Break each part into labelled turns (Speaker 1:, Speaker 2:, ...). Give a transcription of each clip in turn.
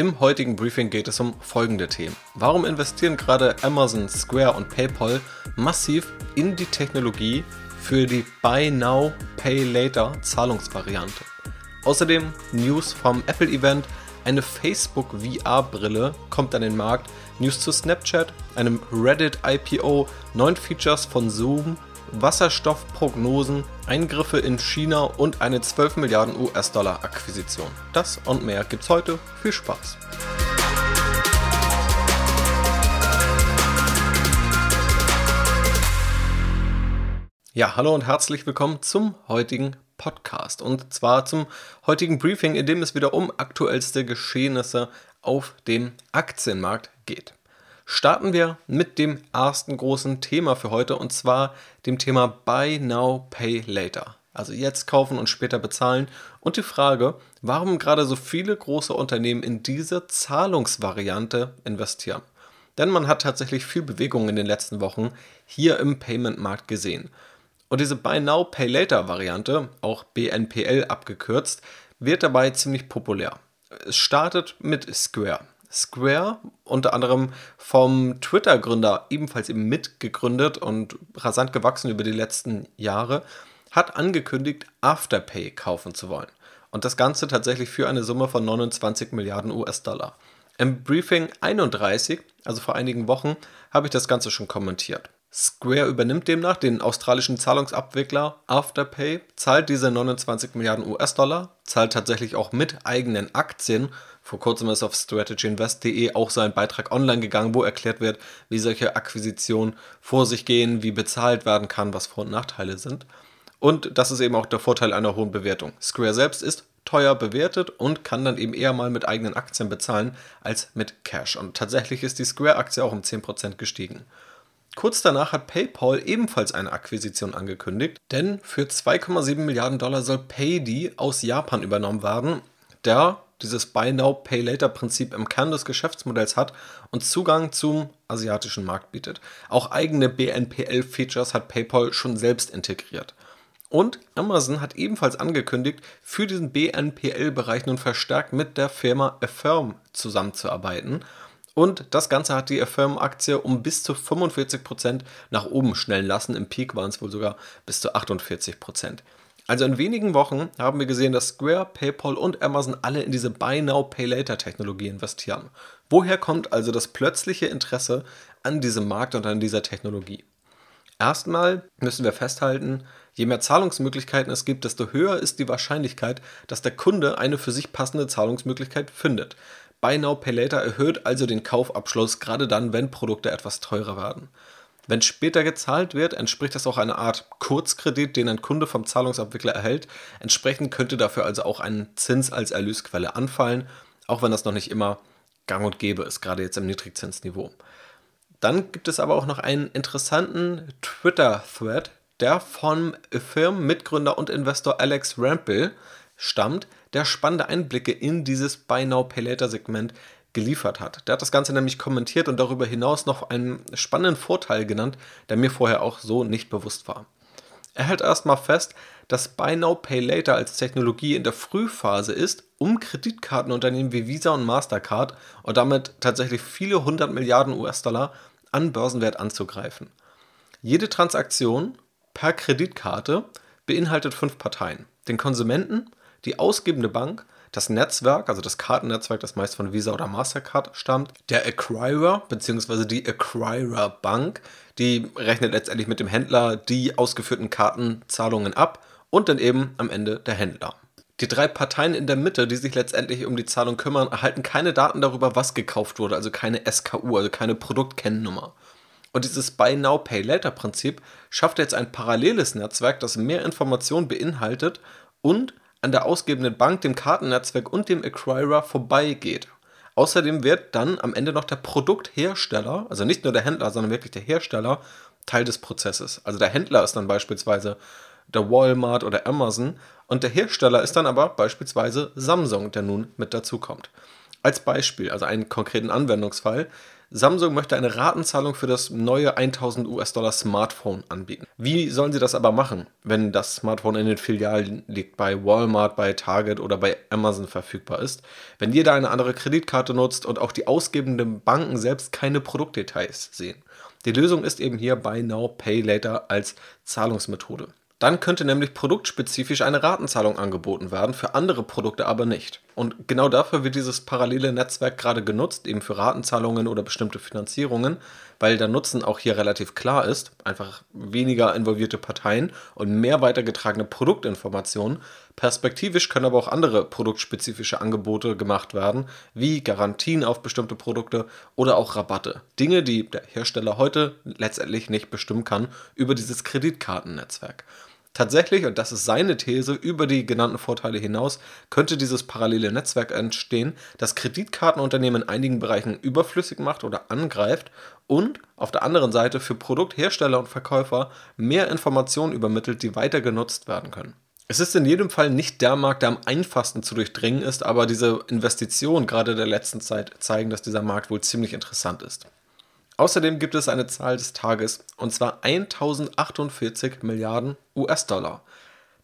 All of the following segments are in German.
Speaker 1: Im heutigen Briefing geht es um folgende Themen. Warum investieren gerade Amazon, Square und PayPal massiv in die Technologie für die Buy Now, Pay Later Zahlungsvariante? Außerdem News vom Apple-Event, eine Facebook VR-Brille kommt an den Markt, News zu Snapchat, einem Reddit IPO, neuen Features von Zoom Wasserstoffprognosen, Eingriffe in China und eine 12 Milliarden US-Dollar Akquisition. Das und mehr gibt's heute. Viel Spaß! Ja, hallo und herzlich willkommen zum heutigen Podcast und zwar zum heutigen Briefing, in dem es wieder um aktuellste Geschehnisse auf dem Aktienmarkt geht starten wir mit dem ersten großen Thema für heute und zwar dem Thema Buy Now, Pay Later. Also jetzt kaufen und später bezahlen. Und die Frage, warum gerade so viele große Unternehmen in diese Zahlungsvariante investieren. Denn man hat tatsächlich viel Bewegung in den letzten Wochen hier im Payment-Markt gesehen. Und diese Buy Now, Pay Later Variante, auch BNPL abgekürzt, wird dabei ziemlich populär. Es startet mit Square. Square, unter anderem vom Twitter-Gründer ebenfalls eben mitgegründet und rasant gewachsen über die letzten Jahre, hat angekündigt, Afterpay kaufen zu wollen. Und das Ganze tatsächlich für eine Summe von 29 Milliarden US-Dollar. Im Briefing 31, also vor einigen Wochen, habe ich das Ganze schon kommentiert. Square übernimmt demnach den australischen Zahlungsabwickler Afterpay, zahlt diese 29 Milliarden US-Dollar, zahlt tatsächlich auch mit eigenen Aktien vor kurzem ist auf strategyinvest.de auch so ein Beitrag online gegangen, wo erklärt wird, wie solche Akquisitionen vor sich gehen, wie bezahlt werden kann, was Vor- und Nachteile sind. Und das ist eben auch der Vorteil einer hohen Bewertung. Square selbst ist teuer bewertet und kann dann eben eher mal mit eigenen Aktien bezahlen als mit Cash. Und tatsächlich ist die Square-Aktie auch um 10% gestiegen. Kurz danach hat PayPal ebenfalls eine Akquisition angekündigt, denn für 2,7 Milliarden Dollar soll Paydi aus Japan übernommen werden, der dieses Buy Now, Pay Later Prinzip im Kern des Geschäftsmodells hat und Zugang zum asiatischen Markt bietet. Auch eigene BNPL-Features hat PayPal schon selbst integriert. Und Amazon hat ebenfalls angekündigt, für diesen BNPL-Bereich nun verstärkt mit der Firma Affirm zusammenzuarbeiten. Und das Ganze hat die Affirm-Aktie um bis zu 45% nach oben schnellen lassen. Im Peak waren es wohl sogar bis zu 48%. Also in wenigen Wochen haben wir gesehen, dass Square, PayPal und Amazon alle in diese Buy Now, Pay Later Technologie investieren. Woher kommt also das plötzliche Interesse an diesem Markt und an dieser Technologie? Erstmal müssen wir festhalten, je mehr Zahlungsmöglichkeiten es gibt, desto höher ist die Wahrscheinlichkeit, dass der Kunde eine für sich passende Zahlungsmöglichkeit findet. Buy Now, Pay Later erhöht also den Kaufabschluss, gerade dann, wenn Produkte etwas teurer werden. Wenn später gezahlt wird, entspricht das auch einer Art Kurzkredit, den ein Kunde vom Zahlungsabwickler erhält. Entsprechend könnte dafür also auch ein Zins als Erlösquelle anfallen, auch wenn das noch nicht immer gang und gäbe ist, gerade jetzt im Niedrigzinsniveau. Dann gibt es aber auch noch einen interessanten Twitter-Thread, der vom Firmenmitgründer und Investor Alex Rampel stammt, der spannende Einblicke in dieses Buy Now Pay Later Segment geliefert hat. Der hat das Ganze nämlich kommentiert und darüber hinaus noch einen spannenden Vorteil genannt, der mir vorher auch so nicht bewusst war. Er hält erstmal fest, dass Buy Now Pay Later als Technologie in der Frühphase ist, um Kreditkartenunternehmen wie Visa und Mastercard und damit tatsächlich viele hundert Milliarden US-Dollar an Börsenwert anzugreifen. Jede Transaktion per Kreditkarte beinhaltet fünf Parteien: den Konsumenten, die ausgebende Bank, das Netzwerk, also das Kartennetzwerk, das meist von Visa oder Mastercard stammt, der Acquirer bzw. die Acquirer Bank, die rechnet letztendlich mit dem Händler die ausgeführten Kartenzahlungen ab und dann eben am Ende der Händler. Die drei Parteien in der Mitte, die sich letztendlich um die Zahlung kümmern, erhalten keine Daten darüber, was gekauft wurde, also keine SKU, also keine Produktkennnummer. Und dieses Buy Now Pay Later Prinzip schafft jetzt ein paralleles Netzwerk, das mehr Informationen beinhaltet und an der ausgebenden Bank, dem Kartennetzwerk und dem Acquirer vorbeigeht. Außerdem wird dann am Ende noch der Produkthersteller, also nicht nur der Händler, sondern wirklich der Hersteller, Teil des Prozesses. Also der Händler ist dann beispielsweise der Walmart oder Amazon und der Hersteller ist dann aber beispielsweise Samsung, der nun mit dazukommt. Als Beispiel, also einen konkreten Anwendungsfall, Samsung möchte eine Ratenzahlung für das neue 1000 US-Dollar Smartphone anbieten. Wie sollen sie das aber machen, wenn das Smartphone in den Filialen liegt, bei Walmart, bei Target oder bei Amazon verfügbar ist, wenn jeder eine andere Kreditkarte nutzt und auch die ausgebenden Banken selbst keine Produktdetails sehen? Die Lösung ist eben hier Buy Now, Pay Later als Zahlungsmethode. Dann könnte nämlich produktspezifisch eine Ratenzahlung angeboten werden, für andere Produkte aber nicht. Und genau dafür wird dieses parallele Netzwerk gerade genutzt, eben für Ratenzahlungen oder bestimmte Finanzierungen, weil der Nutzen auch hier relativ klar ist, einfach weniger involvierte Parteien und mehr weitergetragene Produktinformationen. Perspektivisch können aber auch andere produktspezifische Angebote gemacht werden, wie Garantien auf bestimmte Produkte oder auch Rabatte. Dinge, die der Hersteller heute letztendlich nicht bestimmen kann über dieses Kreditkartennetzwerk. Tatsächlich, und das ist seine These, über die genannten Vorteile hinaus könnte dieses parallele Netzwerk entstehen, das Kreditkartenunternehmen in einigen Bereichen überflüssig macht oder angreift und auf der anderen Seite für Produkthersteller und Verkäufer mehr Informationen übermittelt, die weiter genutzt werden können. Es ist in jedem Fall nicht der Markt, der am einfachsten zu durchdringen ist, aber diese Investitionen gerade der letzten Zeit zeigen, dass dieser Markt wohl ziemlich interessant ist. Außerdem gibt es eine Zahl des Tages, und zwar 1048 Milliarden US-Dollar.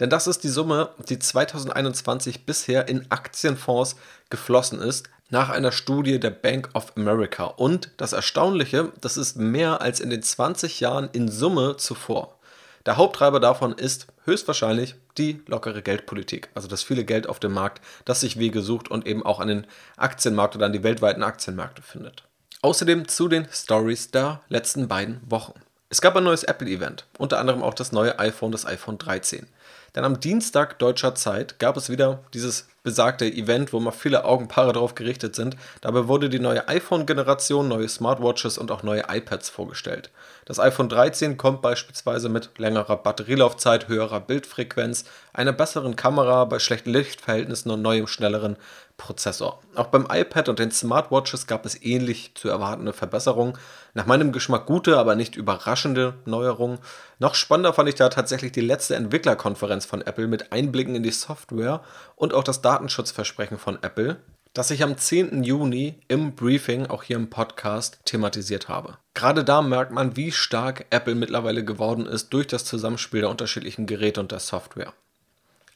Speaker 1: Denn das ist die Summe, die 2021 bisher in Aktienfonds geflossen ist, nach einer Studie der Bank of America. Und das Erstaunliche, das ist mehr als in den 20 Jahren in Summe zuvor. Der Haupttreiber davon ist höchstwahrscheinlich die lockere Geldpolitik, also das viele Geld auf dem Markt, das sich Wege sucht und eben auch an den Aktienmarkt oder an die weltweiten Aktienmärkte findet. Außerdem zu den Stories der letzten beiden Wochen. Es gab ein neues Apple-Event, unter anderem auch das neue iPhone, das iPhone 13. Denn am Dienstag deutscher Zeit gab es wieder dieses besagte Event, wo mal viele Augenpaare darauf gerichtet sind. Dabei wurde die neue iPhone-Generation, neue Smartwatches und auch neue iPads vorgestellt. Das iPhone 13 kommt beispielsweise mit längerer Batterielaufzeit, höherer Bildfrequenz, einer besseren Kamera bei schlechten Lichtverhältnissen und neuem, schnelleren Prozessor. Auch beim iPad und den Smartwatches gab es ähnlich zu erwartende Verbesserungen. Nach meinem Geschmack gute, aber nicht überraschende Neuerungen. Noch spannender fand ich da tatsächlich die letzte Entwicklerkonferenz von Apple mit Einblicken in die Software und auch das Datenschutzversprechen von Apple, das ich am 10. Juni im Briefing, auch hier im Podcast, thematisiert habe. Gerade da merkt man, wie stark Apple mittlerweile geworden ist durch das Zusammenspiel der unterschiedlichen Geräte und der Software.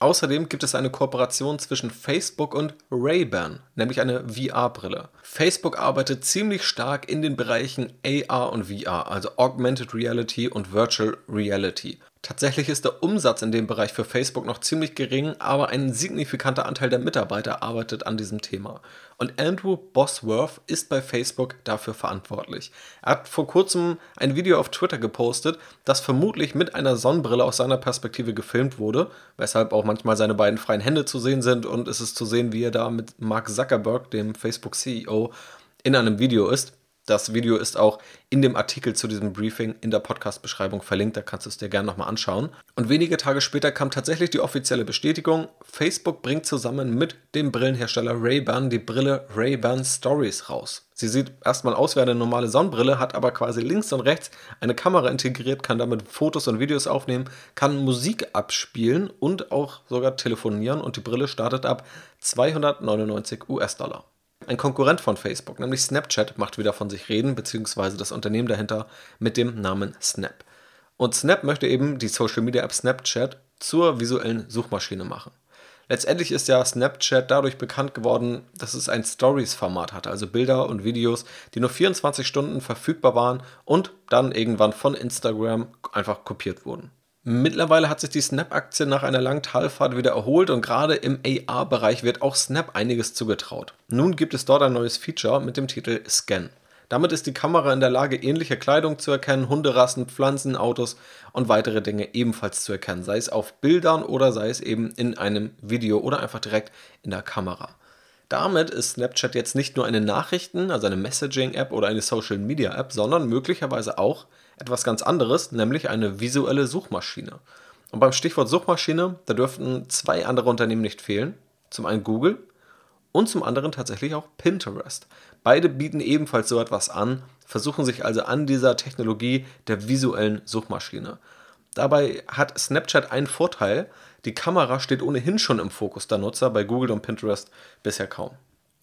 Speaker 1: Außerdem gibt es eine Kooperation zwischen Facebook und Ray-Ban, nämlich eine VR-Brille. Facebook arbeitet ziemlich stark in den Bereichen AR und VR, also Augmented Reality und Virtual Reality. Tatsächlich ist der Umsatz in dem Bereich für Facebook noch ziemlich gering, aber ein signifikanter Anteil der Mitarbeiter arbeitet an diesem Thema. Und Andrew Bosworth ist bei Facebook dafür verantwortlich. Er hat vor kurzem ein Video auf Twitter gepostet, das vermutlich mit einer Sonnenbrille aus seiner Perspektive gefilmt wurde, weshalb auch manchmal seine beiden freien Hände zu sehen sind und es ist zu sehen, wie er da mit Mark Zuckerberg, dem Facebook-CEO, in einem Video ist. Das Video ist auch in dem Artikel zu diesem Briefing in der Podcast-Beschreibung verlinkt, da kannst du es dir gerne nochmal anschauen. Und wenige Tage später kam tatsächlich die offizielle Bestätigung, Facebook bringt zusammen mit dem Brillenhersteller Ray-Ban die Brille Ray-Ban Stories raus. Sie sieht erstmal aus wie eine normale Sonnenbrille, hat aber quasi links und rechts eine Kamera integriert, kann damit Fotos und Videos aufnehmen, kann Musik abspielen und auch sogar telefonieren und die Brille startet ab 299 US-Dollar. Ein Konkurrent von Facebook, nämlich Snapchat, macht wieder von sich reden, beziehungsweise das Unternehmen dahinter mit dem Namen Snap. Und Snap möchte eben die Social Media App Snapchat zur visuellen Suchmaschine machen. Letztendlich ist ja Snapchat dadurch bekannt geworden, dass es ein Stories-Format hatte, also Bilder und Videos, die nur 24 Stunden verfügbar waren und dann irgendwann von Instagram einfach kopiert wurden. Mittlerweile hat sich die Snap-Aktie nach einer langen Talfahrt wieder erholt und gerade im AR-Bereich wird auch Snap einiges zugetraut. Nun gibt es dort ein neues Feature mit dem Titel Scan. Damit ist die Kamera in der Lage, ähnliche Kleidung zu erkennen, Hunderassen, Pflanzen, Autos und weitere Dinge ebenfalls zu erkennen, sei es auf Bildern oder sei es eben in einem Video oder einfach direkt in der Kamera. Damit ist Snapchat jetzt nicht nur eine Nachrichten-, also eine Messaging-App oder eine Social-Media-App, sondern möglicherweise auch etwas ganz anderes, nämlich eine visuelle Suchmaschine. Und beim Stichwort Suchmaschine, da dürften zwei andere Unternehmen nicht fehlen. Zum einen Google und zum anderen tatsächlich auch Pinterest. Beide bieten ebenfalls so etwas an, versuchen sich also an dieser Technologie der visuellen Suchmaschine. Dabei hat Snapchat einen Vorteil, die Kamera steht ohnehin schon im Fokus der Nutzer, bei Google und Pinterest bisher kaum.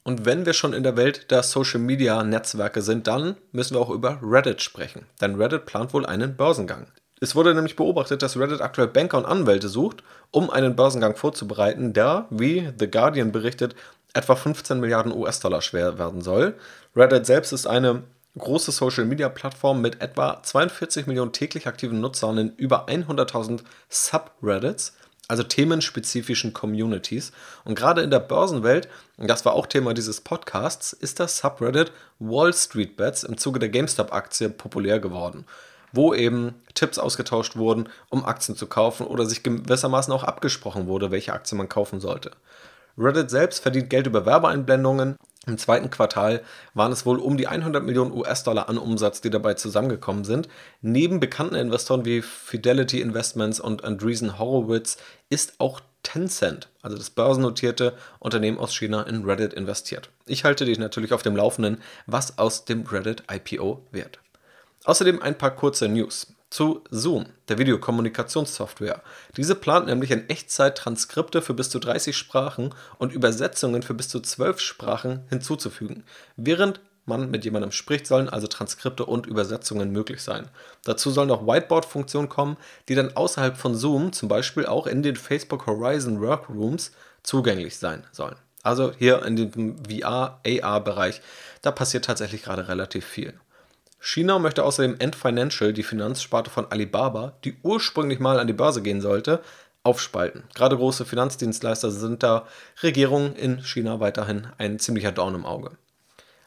Speaker 1: Und wenn wir schon in der Welt der Social-Media-Netzwerke sind, dann müssen wir auch über Reddit sprechen. Denn Reddit plant wohl einen Börsengang. Es wurde nämlich beobachtet, dass Reddit aktuell Banker und Anwälte sucht, um einen Börsengang vorzubereiten, der, wie The Guardian berichtet, etwa 15 Milliarden US-Dollar schwer werden soll. Reddit selbst ist eine große Social-Media-Plattform mit etwa 42 Millionen täglich aktiven Nutzern in über 100.000 Subreddits also themenspezifischen Communities. Und gerade in der Börsenwelt, und das war auch Thema dieses Podcasts, ist das Subreddit Wall Street Bets im Zuge der GameStop-Aktie populär geworden, wo eben Tipps ausgetauscht wurden, um Aktien zu kaufen oder sich gewissermaßen auch abgesprochen wurde, welche Aktie man kaufen sollte. Reddit selbst verdient Geld über Werbeeinblendungen im zweiten Quartal waren es wohl um die 100 Millionen US-Dollar an Umsatz, die dabei zusammengekommen sind. Neben bekannten Investoren wie Fidelity Investments und Andreessen Horowitz ist auch Tencent, also das börsennotierte Unternehmen aus China, in Reddit investiert. Ich halte dich natürlich auf dem Laufenden, was aus dem Reddit IPO wird. Außerdem ein paar kurze News zu Zoom, der Videokommunikationssoftware. Diese plant nämlich in Echtzeit Transkripte für bis zu 30 Sprachen und Übersetzungen für bis zu 12 Sprachen hinzuzufügen. Während man mit jemandem spricht, sollen also Transkripte und Übersetzungen möglich sein. Dazu sollen noch Whiteboard-Funktionen kommen, die dann außerhalb von Zoom, zum Beispiel auch in den Facebook Horizon Workrooms, zugänglich sein sollen. Also hier in dem VR-AR-Bereich, da passiert tatsächlich gerade relativ viel. China möchte außerdem Ant Financial, die Finanzsparte von Alibaba, die ursprünglich mal an die Börse gehen sollte, aufspalten. Gerade große Finanzdienstleister sind da Regierungen in China weiterhin ein ziemlicher Dorn im Auge.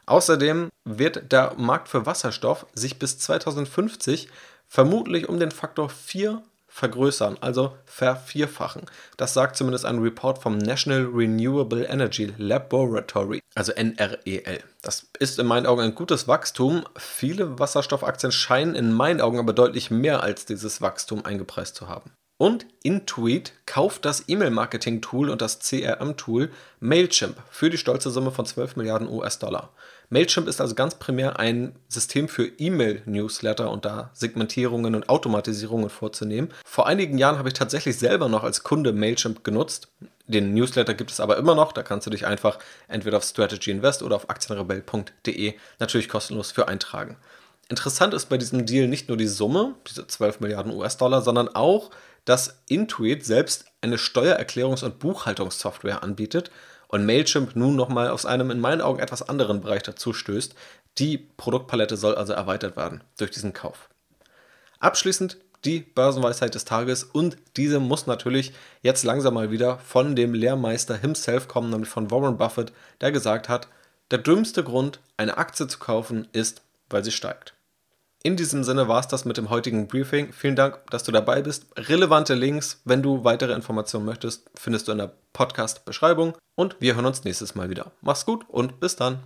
Speaker 1: Außerdem wird der Markt für Wasserstoff sich bis 2050 vermutlich um den Faktor 4 vergrößern, also vervierfachen. Das sagt zumindest ein Report vom National Renewable Energy Laboratory, also NREL. Das ist in meinen Augen ein gutes Wachstum. Viele Wasserstoffaktien scheinen in meinen Augen aber deutlich mehr als dieses Wachstum eingepreist zu haben. Und Intuit kauft das E-Mail-Marketing-Tool und das CRM-Tool Mailchimp für die stolze Summe von 12 Milliarden US-Dollar. Mailchimp ist also ganz primär ein System für E-Mail-Newsletter und da Segmentierungen und Automatisierungen vorzunehmen. Vor einigen Jahren habe ich tatsächlich selber noch als Kunde Mailchimp genutzt. Den Newsletter gibt es aber immer noch. Da kannst du dich einfach entweder auf Strategy Invest oder auf aktienrebell.de natürlich kostenlos für eintragen. Interessant ist bei diesem Deal nicht nur die Summe, diese 12 Milliarden US-Dollar, sondern auch, dass Intuit selbst eine Steuererklärungs- und Buchhaltungssoftware anbietet und Mailchimp nun nochmal aus einem in meinen Augen etwas anderen Bereich dazu stößt. Die Produktpalette soll also erweitert werden durch diesen Kauf. Abschließend die Börsenweisheit des Tages und diese muss natürlich jetzt langsam mal wieder von dem Lehrmeister himself kommen, nämlich von Warren Buffett, der gesagt hat, der dümmste Grund, eine Aktie zu kaufen, ist, weil sie steigt. In diesem Sinne war es das mit dem heutigen Briefing. Vielen Dank, dass du dabei bist. Relevante Links, wenn du weitere Informationen möchtest, findest du in der Podcast-Beschreibung. Und wir hören uns nächstes Mal wieder. Mach's gut und bis dann.